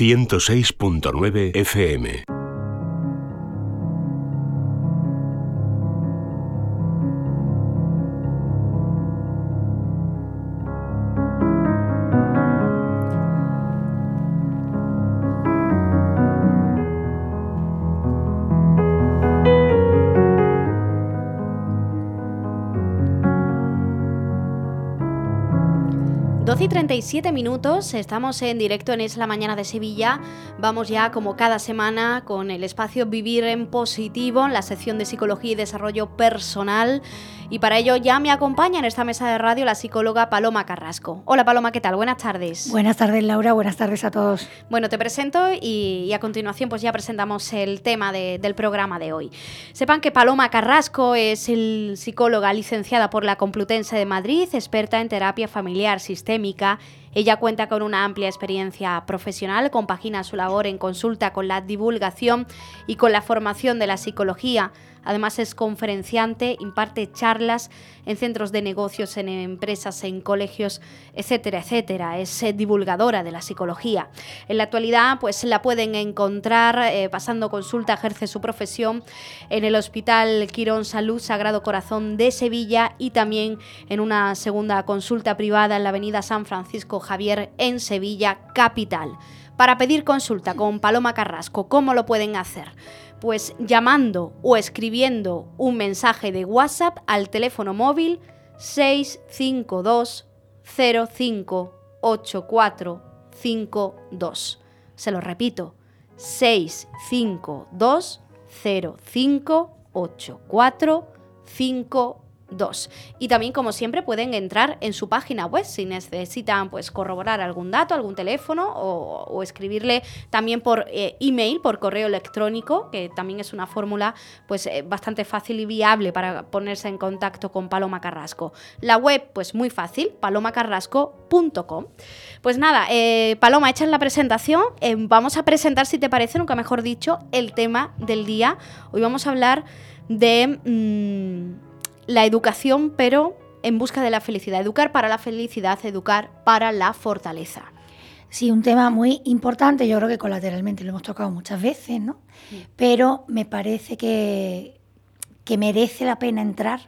106.9 FM. 37 minutos, estamos en directo en Es la Mañana de Sevilla. Vamos ya, como cada semana, con el espacio Vivir en Positivo, en la sección de Psicología y Desarrollo Personal. Y para ello ya me acompaña en esta mesa de radio la psicóloga Paloma Carrasco. Hola Paloma, ¿qué tal? Buenas tardes. Buenas tardes Laura, buenas tardes a todos. Bueno, te presento y, a continuación pues ya presentamos el tema del programa de hoy. Sepan que Paloma Carrasco es el psicóloga licenciada por la Complutense de Madrid, experta en terapia familiar sistémica América ella cuenta con una amplia experiencia profesional, compagina su labor en consulta con la divulgación y con la formación de la psicología Además es conferenciante, imparte charlas en centros de negocios, en empresas, en colegios, etcétera, etcétera. Es eh, divulgadora de la psicología. En la actualidad, pues la pueden encontrar eh, pasando consulta, ejerce su profesión en el Hospital Quirón Salud Sagrado Corazón de Sevilla y también en una segunda consulta privada en la Avenida San Francisco Javier en Sevilla, capital. Para pedir consulta con Paloma Carrasco, ¿cómo lo pueden hacer? Pues llamando o escribiendo un mensaje de WhatsApp al teléfono móvil 652 058452. Se lo repito, 652 058452. 2. Y también, como siempre, pueden entrar en su página web si necesitan pues, corroborar algún dato, algún teléfono o, escribirle también por eh, email, por correo electrónico, que también es una fórmula pues, eh, bastante fácil y viable para ponerse en contacto con Paloma Carrasco. La web, pues muy fácil, palomacarrasco.com. Pues nada, eh, Paloma, hecha la presentación, vamos a presentar, si te parece, nunca mejor dicho, el tema del día. Hoy vamos a hablar de... Mm, la educación, pero en busca de la felicidad. Educar para la felicidad, educar para la fortaleza. Sí, un tema muy importante, yo creo que colateralmente lo hemos tocado muchas veces, ¿no? Pero me parece que, que, merece la pena entrar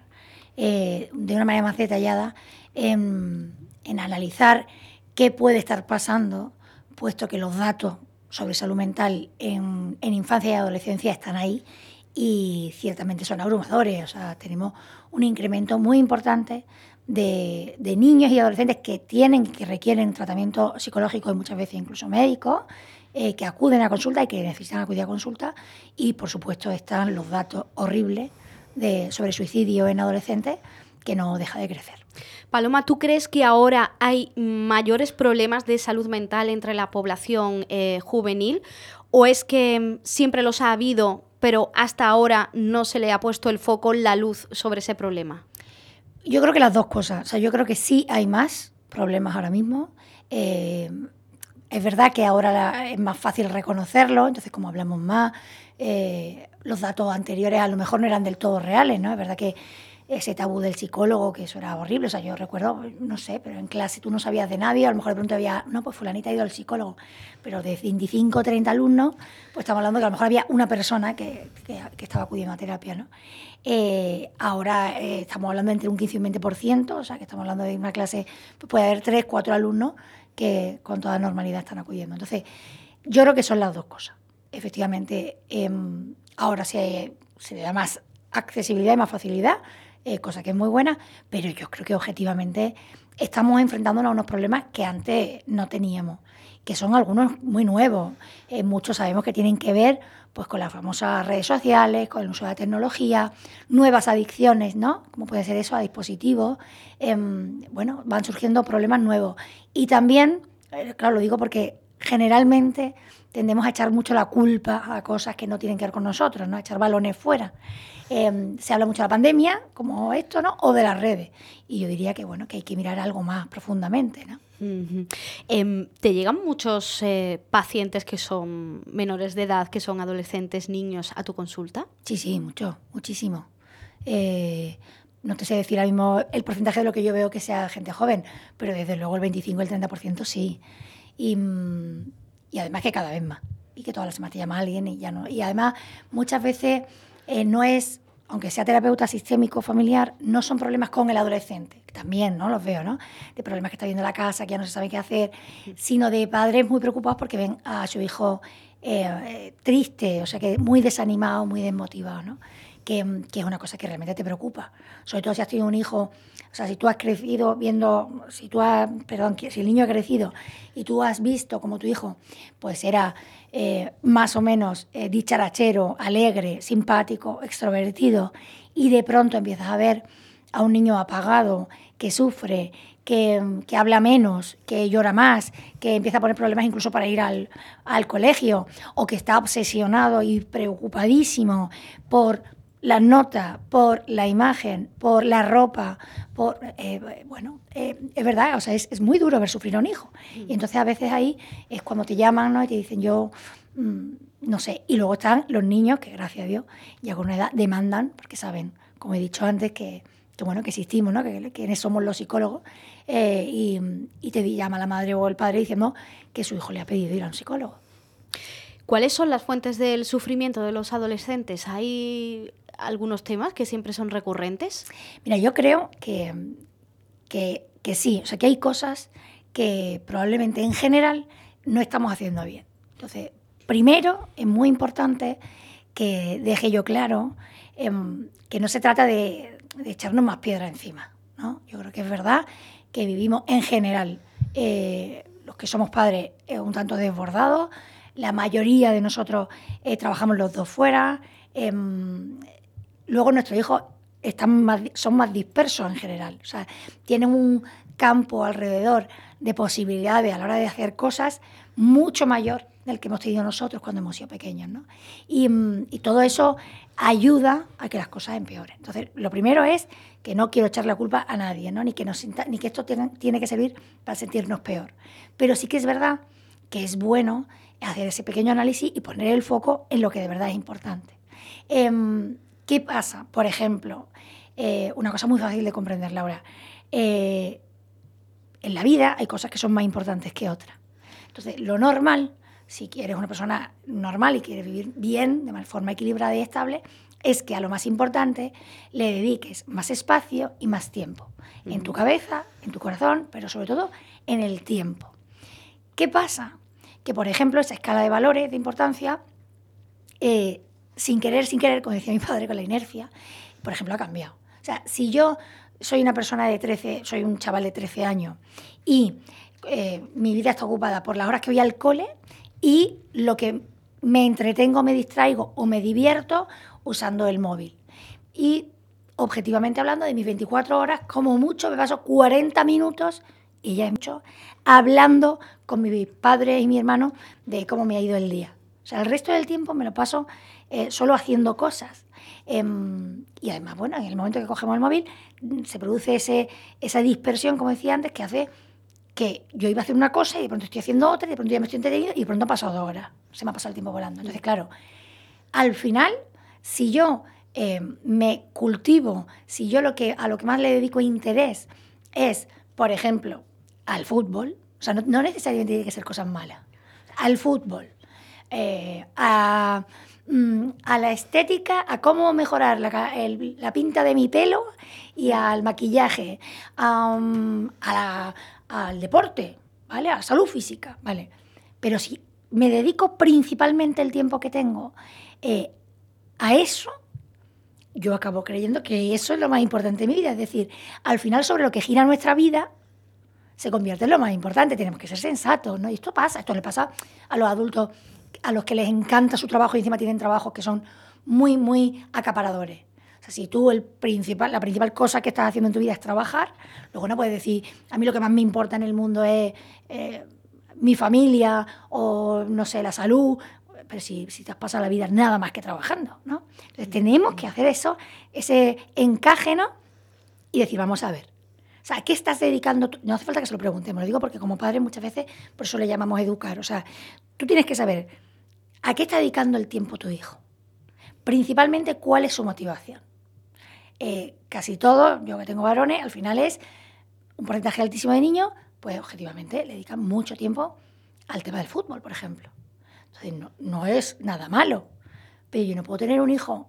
eh, de una manera más detallada en, analizar qué puede estar pasando, puesto que los datos sobre salud mental en, en infancia y adolescencia están ahí y ciertamente son abrumadores. O sea, tenemos un incremento muy importante de, niños y adolescentes que tienen, que requieren tratamiento psicológico y muchas veces incluso médico, eh, que acuden a consulta y que necesitan acudir a consulta. Y por supuesto están los datos horribles de, sobre suicidio en adolescentes que no deja de crecer. Paloma, ¿tú crees que ahora hay mayores problemas de salud mental entre la población eh, juvenil? ¿O es que siempre los ha habido, pero hasta ahora no se le ha puesto el foco, la luz sobre ese problema? Yo creo que las dos cosas. O sea, yo creo que sí hay más problemas ahora mismo. Eh, es verdad que ahora es más fácil reconocerlo, entonces como hablamos más, eh, los datos anteriores a lo mejor no eran del todo reales, ¿no? Es verdad que ese tabú del psicólogo, que eso era horrible. O sea, yo recuerdo, no sé, pero en clase tú no sabías de nadie, a lo mejor de pronto había, no, pues fulanita ha ido al psicólogo, pero de 25 o 30 alumnos, pues estamos hablando que a lo mejor había una persona que, que, estaba acudiendo a terapia, ¿no? Eh, ahora eh, estamos hablando entre un 15 y un 20%, o sea, que estamos hablando de una clase, pues puede haber 3, 4 alumnos que con toda normalidad están acudiendo. Entonces, yo creo que son las dos cosas. Efectivamente, em, ahora se, se le da más accesibilidad y más facilidad eh, cosa que es muy buena, pero yo creo que objetivamente estamos enfrentándonos a unos problemas que antes no teníamos, que son algunos muy nuevos. Eh, muchos sabemos que tienen que ver pues, con las famosas redes sociales, con el uso de la tecnología, nuevas adicciones, ¿no? Como puede ser eso a dispositivos. Em, bueno, van surgiendo problemas nuevos. Y también, eh, claro, lo digo porque generalmente tendemos a echar mucho la culpa a cosas que no tienen que ver con nosotros, ¿no? A echar balones fuera. Em, se habla mucho de la pandemia, como esto, ¿no? O de las redes. Y yo diría que, bueno, que hay que mirar algo más profundamente, ¿no? Em, ¿Te llegan muchos eh, pacientes que son menores de edad, que son adolescentes, niños, a tu consulta? Sí, sí, mucho, muchísimo. Eh, no te sé decir ahora mismo el porcentaje de lo que yo veo que sea gente joven, pero desde luego el 25 el 30% sí. Y, mm, Y además que cada vez más. Y que todas las semanas te llama alguien y ya no. Y además, muchas veces eh, no es, aunque sea terapeuta sistémico familiar, no son problemas con el adolescente. También, ¿no? Los veo, ¿no? De problemas que está viendo en la casa, que ya no se sabe qué hacer, sino de padres muy preocupados porque ven a su hijo eh, eh, triste, o sea, que muy desanimado, muy desmotivado, ¿no? Que, es una cosa que realmente te preocupa. Sobre todo si has tenido un hijo, o sea, si tú has crecido viendo, si tú has, perdón, si el niño ha crecido y tú has visto como tu hijo, pues era eh, más o menos eh, dicharachero, alegre, simpático, extrovertido, y de pronto empiezas a ver a un niño apagado, que sufre, que, que, habla menos, que llora más, que empieza a poner problemas incluso para ir al, al colegio, o que está obsesionado y preocupadísimo por la nota, por la imagen, por la ropa, por eh, bueno, eh, es verdad, o sea, es, es, muy duro ver sufrir a un hijo. Mm. Y entonces a veces ahí es cuando te llaman ¿no? y te dicen yo, mmm, no sé, y luego están los niños que gracias a Dios ya con una edad demandan, porque saben, como he dicho antes, que, que bueno, que existimos, ¿no? que, que somos los psicólogos, eh, y, y te llama la madre o el padre diciendo que su hijo le ha pedido ir a un psicólogo. ¿Cuáles son las fuentes del sufrimiento de los adolescentes? ¿Hay algunos temas que siempre son recurrentes? Mira, yo creo que, que, que, sí, o sea, que hay cosas que probablemente en general no estamos haciendo bien. Entonces, primero, es muy importante que deje yo claro eh, que no se trata de, echarnos más piedra encima. ¿no? Yo creo que es verdad que vivimos en general, eh, los que somos padres, un tanto desbordados, la mayoría de nosotros eh, trabajamos los dos fuera, em, luego nuestros hijos están más, son más dispersos en general, o sea, tienen un campo alrededor de posibilidades a la hora de hacer cosas mucho mayor del que hemos tenido nosotros cuando hemos sido pequeños. ¿no? Y, y, todo eso ayuda a que las cosas empeoren. Entonces, lo primero es que no quiero echar la culpa a nadie, ¿no? ni, que nos, ni que esto tiene, tiene que servir para sentirnos peor. Pero sí que es verdad que es bueno hacer ese pequeño análisis y poner el foco en lo que de verdad es importante. Eh, ¿Qué pasa? Por ejemplo, eh, una cosa muy fácil de comprender, Laura. Eh, en la vida hay cosas que son más importantes que otras. Entonces, lo normal, si eres una persona normal y quieres vivir bien, de forma equilibrada y estable, es que a lo más importante le dediques más espacio y más tiempo. Uh -huh. En tu cabeza, en tu corazón, pero sobre todo en el tiempo. ¿Qué pasa? Que, por ejemplo, esa escala de valores de importancia eh, sin querer, sin querer, como decía mi padre con la inercia, por ejemplo, ha cambiado. O sea, si yo soy una persona de 13, soy un chaval de 13 años y eh, mi vida está ocupada por las horas que voy al cole y lo que me entretengo, me distraigo o me divierto usando el móvil. Y objetivamente hablando, de mis 24 horas, como mucho me paso 40 minutos, y ya es mucho, hablando con mi padre y mi hermano de cómo me ha ido el día. O sea, el resto del tiempo me lo paso eh, solo haciendo cosas. Eh, y además, bueno, en el momento que cogemos el móvil se produce ese, esa dispersión, como decía antes, que hace que yo iba a hacer una cosa y de pronto estoy haciendo otra, y de pronto ya me estoy entreteniendo y de pronto han pasado dos horas. Se me ha pasado el tiempo volando. Entonces, claro, al final, si yo eh, me cultivo, si yo lo que, a lo que más le dedico interés es, por ejemplo, al fútbol, o sea, no, necesariamente tiene que ser cosas malas, al fútbol, eh, a, mm, a, la estética, a cómo mejorar la, pinta de mi pelo y al maquillaje, a, al deporte, ¿vale? A la salud física, ¿vale? Pero si me dedico principalmente el tiempo que tengo eh, a eso, yo acabo creyendo que eso es lo más importante de mi vida. Es decir, al final sobre lo que gira nuestra vida se convierte en lo más importante. Tenemos que ser sensatos, ¿no? Y esto pasa, esto le pasa a los adultos a los que les encanta su trabajo y encima tienen trabajos que son muy, muy acaparadores. O sea, si tú el principal, la principal cosa que estás haciendo en tu vida es trabajar, luego no puedes decir, a mí lo que más me importa en el mundo es eh, mi familia o, no sé, la salud, pero si, si te has pasado la vida nada más que trabajando, ¿no? Entonces tenemos que hacer eso, ese encaje, ¿no? Y decir, vamos a ver, o sea, ¿a qué estás dedicando? No hace falta que se lo preguntemos, lo digo porque como padre muchas veces por eso le llamamos educar. O sea, tú tienes que saber a qué está dedicando el tiempo tu hijo. Principalmente, cuál es su motivación. Eh, casi todo, yo que tengo varones, al final es un porcentaje altísimo de niños, pues objetivamente le dedican mucho tiempo al tema del fútbol, por ejemplo. Entonces, no, no es nada malo. Pero yo no puedo tener un hijo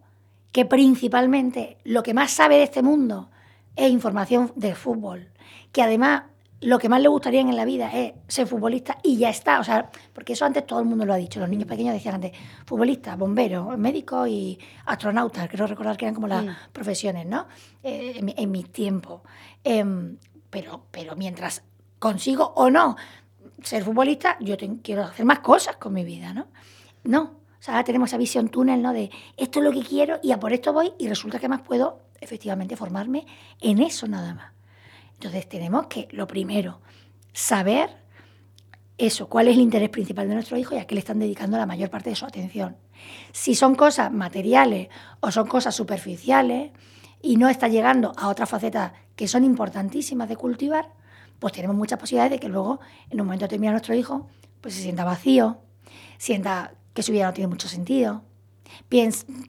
que principalmente lo que más sabe de este mundo es información de fútbol, que además lo que más le gustaría en la vida es ser futbolista y ya está. O sea, porque eso antes todo el mundo lo ha dicho. Los niños pequeños decían antes futbolista, bombero, médico y astronauta. Creo recordar que eran como las profesiones, ¿no? Eh, en, mi tiempo. Em, pero, pero mientras consigo o no ser futbolista, yo quiero hacer más cosas con mi vida, ¿no? No. O sea, ahora tenemos esa visión túnel, ¿no? De esto es lo que quiero y a por esto voy y resulta que más puedo efectivamente formarme en eso nada más. Entonces tenemos que, lo primero, saber eso, cuál es el interés principal de nuestro hijo y a qué le están dedicando la mayor parte de su atención. Si son cosas materiales o son cosas superficiales y no está llegando a otras facetas que son importantísimas de cultivar, pues tenemos muchas posibilidades de que luego, en un momento determinado, nuestro hijo pues se sienta vacío, sienta que su vida no tiene mucho sentido,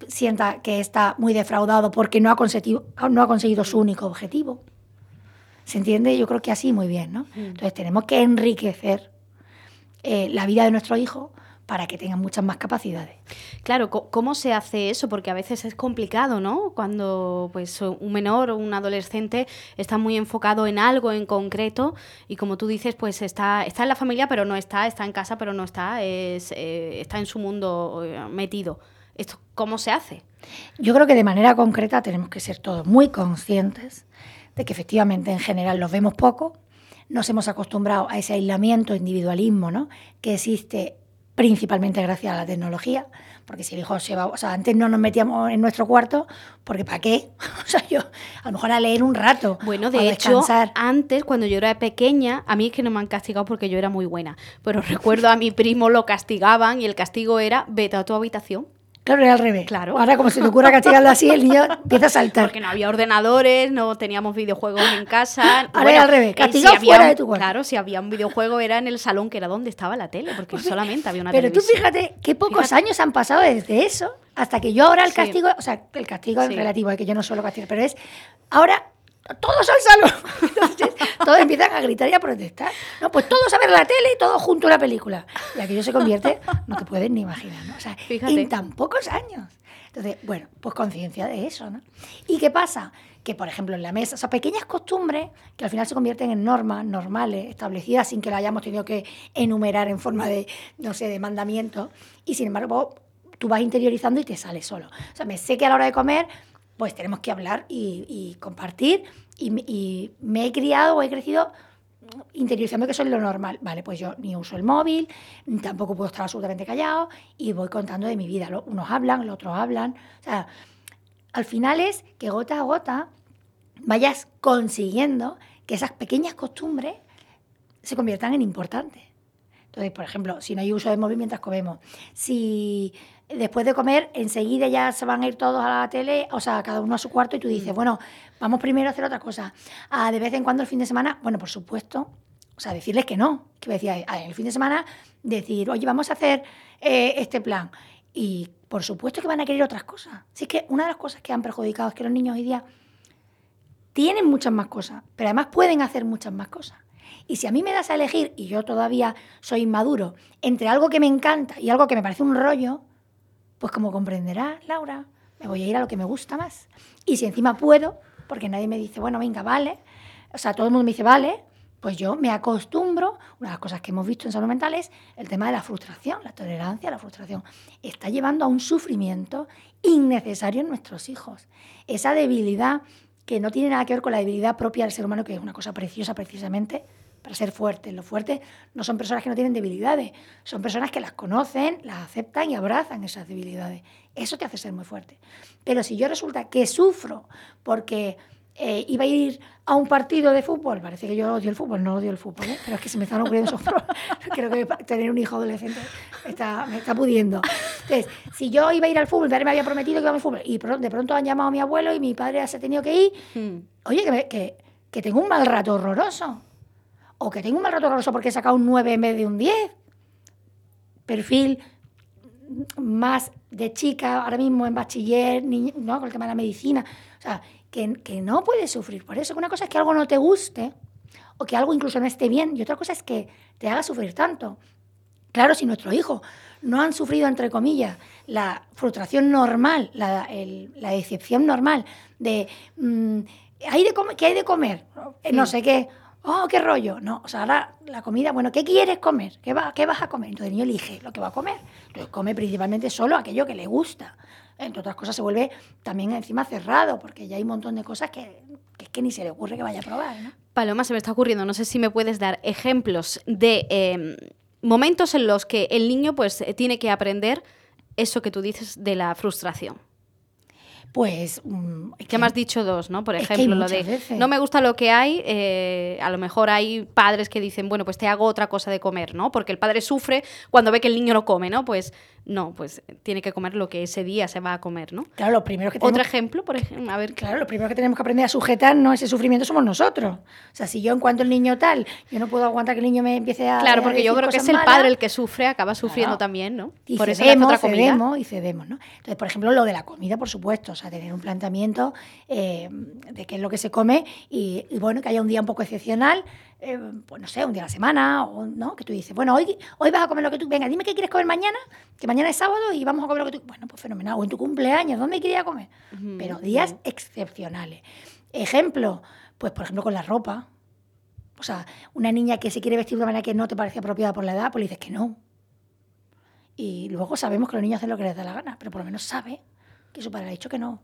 sienta que está muy defraudado porque no ha conseguido, no ha conseguido su único objetivo. ¿Se entiende? Yo creo que así muy bien, ¿no? Entonces tenemos que enriquecer eh, la vida de nuestro hijo para que tengan muchas más capacidades. Claro, ¿cómo se hace eso? Porque a veces es complicado, ¿no? Cuando pues un menor o un adolescente está muy enfocado en algo en concreto y como tú dices, pues está, está en la familia pero no está, está en casa pero no está, es, eh, está en su mundo eh, metido. ¿Esto cómo se hace? Yo creo que de manera concreta tenemos que ser todos muy conscientes de que efectivamente en general los vemos poco, nos hemos acostumbrado a ese aislamiento, individualismo, ¿no? que existe principalmente gracias a la tecnología, porque si el hijo se va, o sea, antes no nos metíamos en nuestro cuarto, porque ¿para qué? O sea, yo a lo mejor a leer un rato. Bueno, de hecho, antes, cuando yo era pequeña, a mí es que no me han castigado porque yo era muy buena, pero recuerdo a mi primo lo castigaban y el castigo era vete a tu habitación Claro, era al revés. Claro. Ahora, como se te ocurra castigarlo así, el niño empieza a saltar. Porque no había ordenadores, no teníamos videojuegos en casa. Ahora era al revés, eh, castigado fuera de tu cuarto. Claro, si había un videojuego era en el salón, que era donde estaba la tele, porque pues solamente había una Pero tú fíjate qué pocos años han pasado desde eso hasta que yo ahora el castigo, o sea, el castigo es relativo, es que yo no suelo castigar, pero es ahora todos al salón. Entonces, todos empiezan a gritar y a protestar. No, pues todos a ver la tele y todos junto a la película. Y aquello se convierte, no te puedes ni imaginar, ¿no? O sea, en tan pocos años. Entonces, bueno, pues conciencia de eso, ¿no? ¿Y qué pasa? Que, por ejemplo, en la mesa, o sea, pequeñas costumbres que al final se convierten en normas normales, establecidas, sin que las hayamos tenido que enumerar en forma de, no sé, de mandamiento. Y sin embargo, tú vas interiorizando y te sale solo. O sea, me sé que a la hora de comer pues tenemos que hablar y, compartir. Y, me he criado o he crecido interiorizando que eso es lo normal. Vale, pues yo ni uso el móvil, tampoco puedo estar absolutamente callado y voy contando de mi vida. Unos hablan, los otros hablan. O sea, al final es que gota a gota vayas consiguiendo que esas pequeñas costumbres se conviertan en importantes. Entonces, por ejemplo, si no hay uso de móvil mientras comemos, si después de comer, enseguida ya se van a ir todos a la tele, o sea, cada uno a su cuarto y tú dices, mm. bueno, vamos primero a hacer otra cosa. Ah, de vez en cuando el fin de semana, bueno, por supuesto, o sea, decirles que no, que decía, ah, el fin de semana decir, oye, vamos a hacer eh, este plan. Y por supuesto que van a querer otras cosas. Así que una de las cosas que han perjudicado es que los niños hoy día tienen muchas más cosas, pero además pueden hacer muchas más cosas. Y si a mí me das a elegir, y yo todavía soy inmaduro, entre algo que me encanta y algo que me parece un rollo, pues como comprenderá Laura, me voy a ir a lo que me gusta más. Y si encima puedo, porque nadie me dice, bueno, venga, vale, o sea, todo el mundo me dice, vale, pues yo me acostumbro, una de las cosas que hemos visto en salud mental es el tema de la frustración, la tolerancia la frustración. Está llevando a un sufrimiento innecesario en nuestros hijos. Esa debilidad que no tiene nada que ver con la debilidad propia del ser humano, que es una cosa preciosa precisamente, para ser fuertes. Los fuertes no son personas que no tienen debilidades, son personas que las conocen, las aceptan y abrazan esas debilidades. Eso te hace ser muy fuerte. Pero si yo resulta que sufro porque eh, iba a ir a un partido de fútbol, parece que yo odio el fútbol, no odio el fútbol, ¿eh? pero es que se me están ocurriendo esos Creo que tener un hijo adolescente está, me está pudiendo. Entonces, si yo iba a ir al fútbol, mi padre me había prometido que iba al fútbol, y de pronto han llamado a mi abuelo y mi padre se ha tenido que ir, hmm. oye, que, que, que tengo un mal rato horroroso o que tengo un mal rato horroroso porque he sacado un 9 en vez de un 10. Perfil más de chica, ahora mismo en bachiller, ¿no? con el tema de la medicina. O sea, que, que no puedes sufrir por eso. Una cosa es que algo no te guste o que algo incluso no esté bien y otra cosa es que te haga sufrir tanto. Claro, si nuestros hijos no han sufrido, entre comillas, la frustración normal, la, decepción normal de mm, ¿hay de ¿qué hay de comer? No sé qué. Oh, qué rollo. No, o sea, ahora la comida, bueno, ¿qué quieres comer? ¿Qué, va, ¿Qué vas a comer? Entonces el niño elige lo que va a comer. Entonces come principalmente solo aquello que le gusta. Entre otras cosas se vuelve también encima cerrado, porque ya hay un montón de cosas que, es que ni se le ocurre que vaya a probar. ¿no? Paloma, se me está ocurriendo, no sé si me puedes dar ejemplos de em, momentos en los que el niño pues tiene que aprender eso que tú dices de la frustración pues... Mm, que me has dicho dos, ¿no? Por ejemplo, lo de no me gusta lo que hay, eh, a lo mejor hay padres que dicen, bueno, pues te hago otra cosa de comer, ¿no? Porque el padre sufre cuando ve que el niño no come, ¿no? Pues no, pues tiene que comer lo que ese día se va a comer, ¿no? Claro, lo primero que tenemos... Otro ejemplo, por ejemplo, a ver. Claro, lo primero que tenemos que aprender a sujetar no ese sufrimiento somos nosotros. O sea, si yo en cuanto el niño tal, yo no puedo aguantar que el niño me empiece a Claro, porque yo creo que es el padre el que sufre, acaba sufriendo también, ¿no? Y por cedemos, eso otra cedemos y cedemos, ¿no? Entonces, por ejemplo, lo de la comida, por supuesto, o sea, tener un planteamiento eh, de qué es lo que se come y, y bueno, que haya un día un poco excepcional, eh, pues no sé, un día a la semana, o, ¿no? Que tú dices, bueno, hoy, hoy vas a comer lo que tú, venga, dime qué quieres comer mañana, que mañana es sábado y vamos a comer lo que tú, bueno, pues fenomenal, o en tu cumpleaños, ¿dónde querías comer? Pero días excepcionales. Ejemplo, pues por ejemplo con la ropa. O sea, una niña que se quiere vestir de una manera que no te parece apropiada por la edad, pues le dices que no. Y luego sabemos que los niños hacen lo que les da la gana, pero por lo menos sabe que su padre ha dicho que no.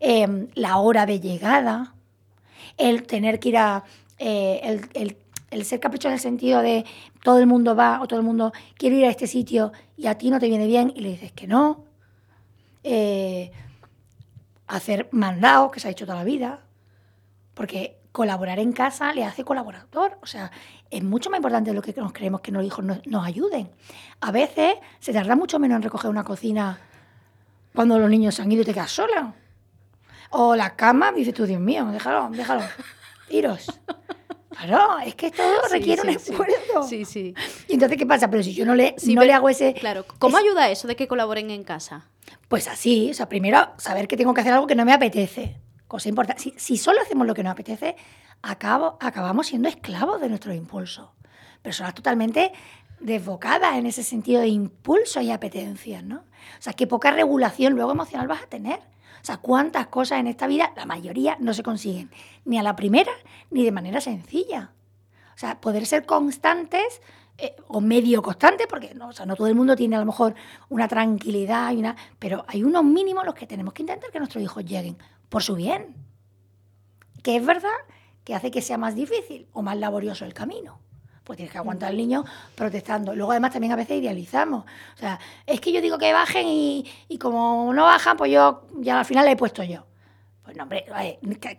Em, la hora de llegada, el tener que ir a, eh, el, ser capricho en el sentido de todo el mundo va o todo el mundo quiere ir a este sitio y a ti no te viene bien y le dices que no. Eh, hacer mandados, que se ha hecho toda la vida, porque colaborar en casa le hace colaborador. O sea, es mucho más importante lo que nos creemos que los hijos nos, nos, ayuden. A veces se tarda mucho menos en recoger una cocina cuando los niños se han ido y te quedas sola. O la cama, dices tú, Dios mío, déjalo, déjalo, iros. Claro, es que todo requiere un esfuerzo. Sí, sí. Y entonces, ¿qué pasa? Pero si yo no le, no le hago ese... Claro, ¿cómo ayuda eso de que colaboren en casa? Pues así, o sea, primero saber que tengo que hacer algo que no me apetece. Cosa importante. Si, si solo hacemos lo que nos apetece, acabo, acabamos siendo esclavos de nuestros impulsos. Personas totalmente desbocadas en ese sentido de impulso y apetencias, ¿no? O sea, qué poca regulación luego emocional vas a tener. O sea, cuántas cosas en esta vida, la mayoría, no se consiguen, ni a la primera, ni de manera sencilla. O sea, poder ser constantes eh, o medio constantes, porque no, o sea, no todo el mundo tiene a lo mejor una tranquilidad, y una, pero hay unos mínimos los que tenemos que intentar que nuestros hijos lleguen, por su bien. Que es verdad que hace que sea más difícil o más laborioso el camino pues tienes que aguantar al niño protestando. Luego además también a veces idealizamos. O sea, es que yo digo que bajen y, como no bajan, pues yo ya al final le he puesto yo. Pues no, hombre,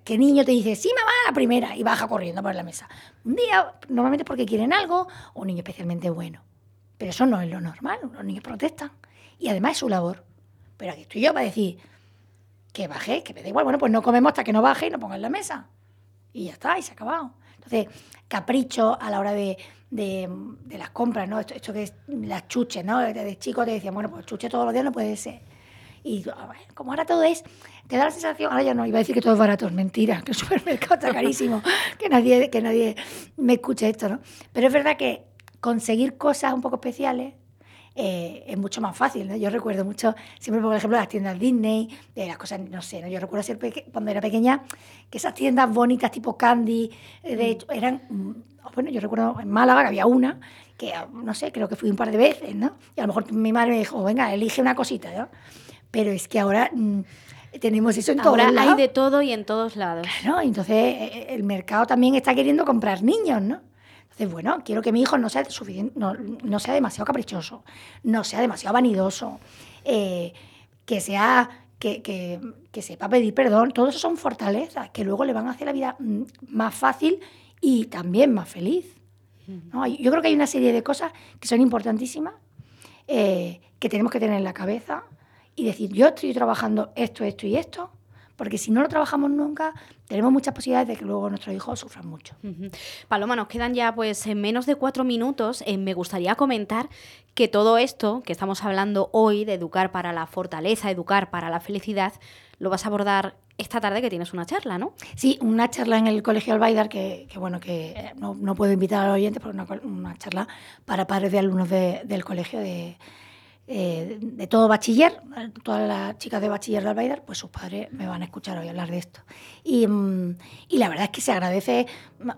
¿qué niño te dice, sí, mamá, la primera, y baja corriendo por la mesa? Un día, normalmente porque quieren algo, o un niño especialmente bueno. Pero eso no es lo normal, los niños protestan. Y además es su labor. Pero aquí estoy yo para decir que baje, que me da igual, bueno, pues no comemos hasta que no baje y no ponga en la mesa. Y ya está, y se ha acabado. Entonces, capricho a la hora de, las compras, ¿no? Esto, que es las chuches, ¿no? Desde chico te decían, bueno, pues chuche todos los días no puede ser. Y como ahora todo es, te da la sensación, ahora ya no, iba a decir que todo es barato, es mentira, que el supermercado está carísimo, que nadie, que nadie me escuche esto, ¿no? Pero es verdad que conseguir cosas un poco especiales eh, es mucho más fácil. ¿no? Yo recuerdo mucho, siempre por ejemplo, las tiendas Disney, de las cosas, no sé, ¿no? yo recuerdo ser cuando era pequeña que esas tiendas bonitas tipo Candy, eh, de mm. hecho, eran, mm, bueno, yo recuerdo en Málaga que había una, que no sé, creo que fui un par de veces, ¿no? Y a lo mejor mi madre me dijo, venga, elige una cosita, ¿no? Pero es que ahora... Mm, tenemos eso en todos lados. Ahora hay de todo y en todos lados. Claro, entonces eh, el mercado también está queriendo comprar niños, ¿no? Entonces, bueno, quiero que mi hijo no sea, suficiente, no, sea demasiado caprichoso, no sea demasiado vanidoso, eh, que sea que, que, sepa pedir perdón. Todo eso son fortalezas que luego le van a hacer la vida mm, más fácil y también más feliz. Yo creo que hay una serie de cosas que son importantísimas, eh, que tenemos que tener en la cabeza y decir, yo estoy trabajando esto, esto y esto, porque si no lo trabajamos nunca, tenemos muchas posibilidades de que luego nuestros hijos sufran mucho. Paloma, nos quedan ya pues en menos de cuatro minutos. Eh, me gustaría comentar que todo esto que estamos hablando hoy de educar para la fortaleza, educar para la felicidad, lo vas a abordar esta tarde que tienes una charla, ¿no? Sí, una charla en el Colegio Albaidar, que, bueno, que no, puedo invitar a los oyentes, pero una, una charla para padres de alumnos del colegio de, eh, de todo bachiller, todas las chicas de bachiller de Albaidar, pues sus padres me van a escuchar hoy hablar de esto. Y, mm, y la verdad es que se agradece,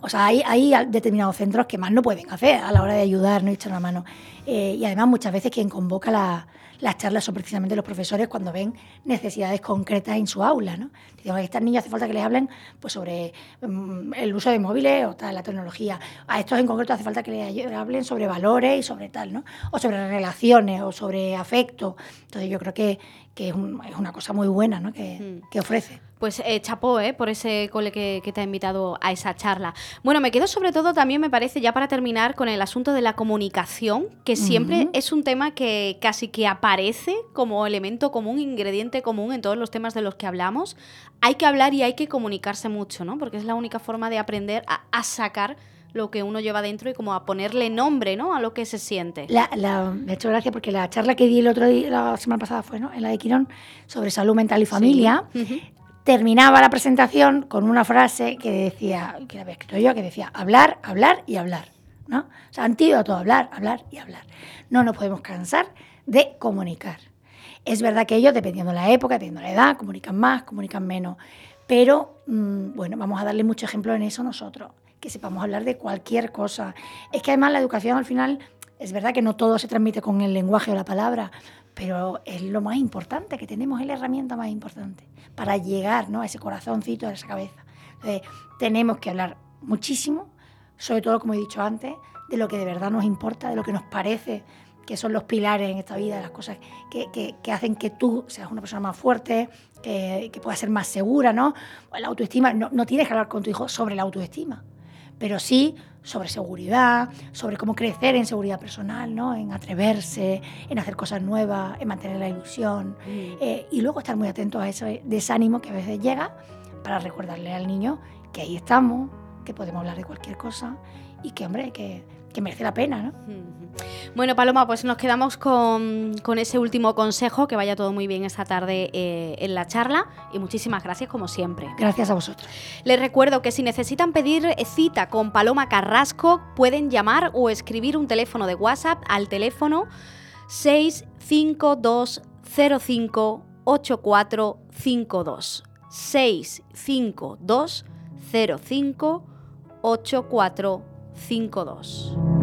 o sea, hay, hay, determinados centros que más no pueden hacer a la hora de ayudar, no echar la mano. Eh, y además muchas veces quien convoca la, las charlas son precisamente los profesores cuando ven necesidades concretas en su aula. ¿no? Dicen, a estas niñas hace falta que les hablen pues, sobre mm, el uso de móviles o tal, la tecnología. A estos en concreto hace falta que les hablen sobre valores y sobre tal, ¿no? o sobre relaciones o sobre afecto. Entonces yo creo que, que es, una cosa muy buena ¿no? que, mm. que ofrece. Pues eh, chapó ¿eh? por ese cole que, te ha invitado a esa charla. Bueno, me quedo sobre todo también, me parece, ya para terminar, con el asunto de la comunicación, que siempre es un tema que casi que aparece como elemento común, ingrediente común en todos los temas de los que hablamos. Hay que hablar y hay que comunicarse mucho, ¿no? Porque es la única forma de aprender a, sacar lo que uno lleva dentro y como a ponerle nombre, ¿no? A lo que se siente. La, me ha hecho gracia porque la charla que di el otro día, la semana pasada fue, ¿no? En la de Quirón, sobre salud mental y familia terminaba la presentación con una frase que decía, que había escrito yo, que decía, hablar, hablar y hablar. ¿no? O sea, antídoto, hablar, hablar y hablar. No nos podemos cansar de comunicar. Es verdad que ellos, dependiendo de la época, dependiendo de la edad, comunican más, comunican menos. Pero, mm, bueno, vamos a darle mucho ejemplo en eso nosotros, que sepamos hablar de cualquier cosa. Es que además la educación al final, es verdad que no todo se transmite con el lenguaje o la palabra, pero es lo más importante que tenemos, es la herramienta más importante para llegar ¿no? a ese corazoncito, a esa cabeza. Entonces, tenemos que hablar muchísimo, sobre todo, como he dicho antes, de lo que de verdad nos importa, de lo que nos parece que son los pilares en esta vida, las cosas que, que, hacen que tú seas una persona más fuerte, que, que puedas ser más segura, ¿no? La autoestima, no tienes que hablar con tu hijo sobre la autoestima, pero sí sobre seguridad, sobre cómo crecer en seguridad personal, ¿no? en atreverse, en hacer cosas nuevas, en mantener la ilusión mm. eh, y luego estar muy atentos a ese desánimo que a veces llega para recordarle al niño que ahí estamos, que podemos hablar de cualquier cosa y que, hombre, que que merece la pena, ¿no? Bueno, Paloma, pues nos quedamos con, ese último consejo, que vaya todo muy bien esta tarde eh, en la charla y muchísimas gracias como siempre. Gracias a vosotros. Les recuerdo que si necesitan pedir cita con Paloma Carrasco, pueden llamar o escribir un teléfono de WhatsApp al teléfono 652058452. 652058452. 52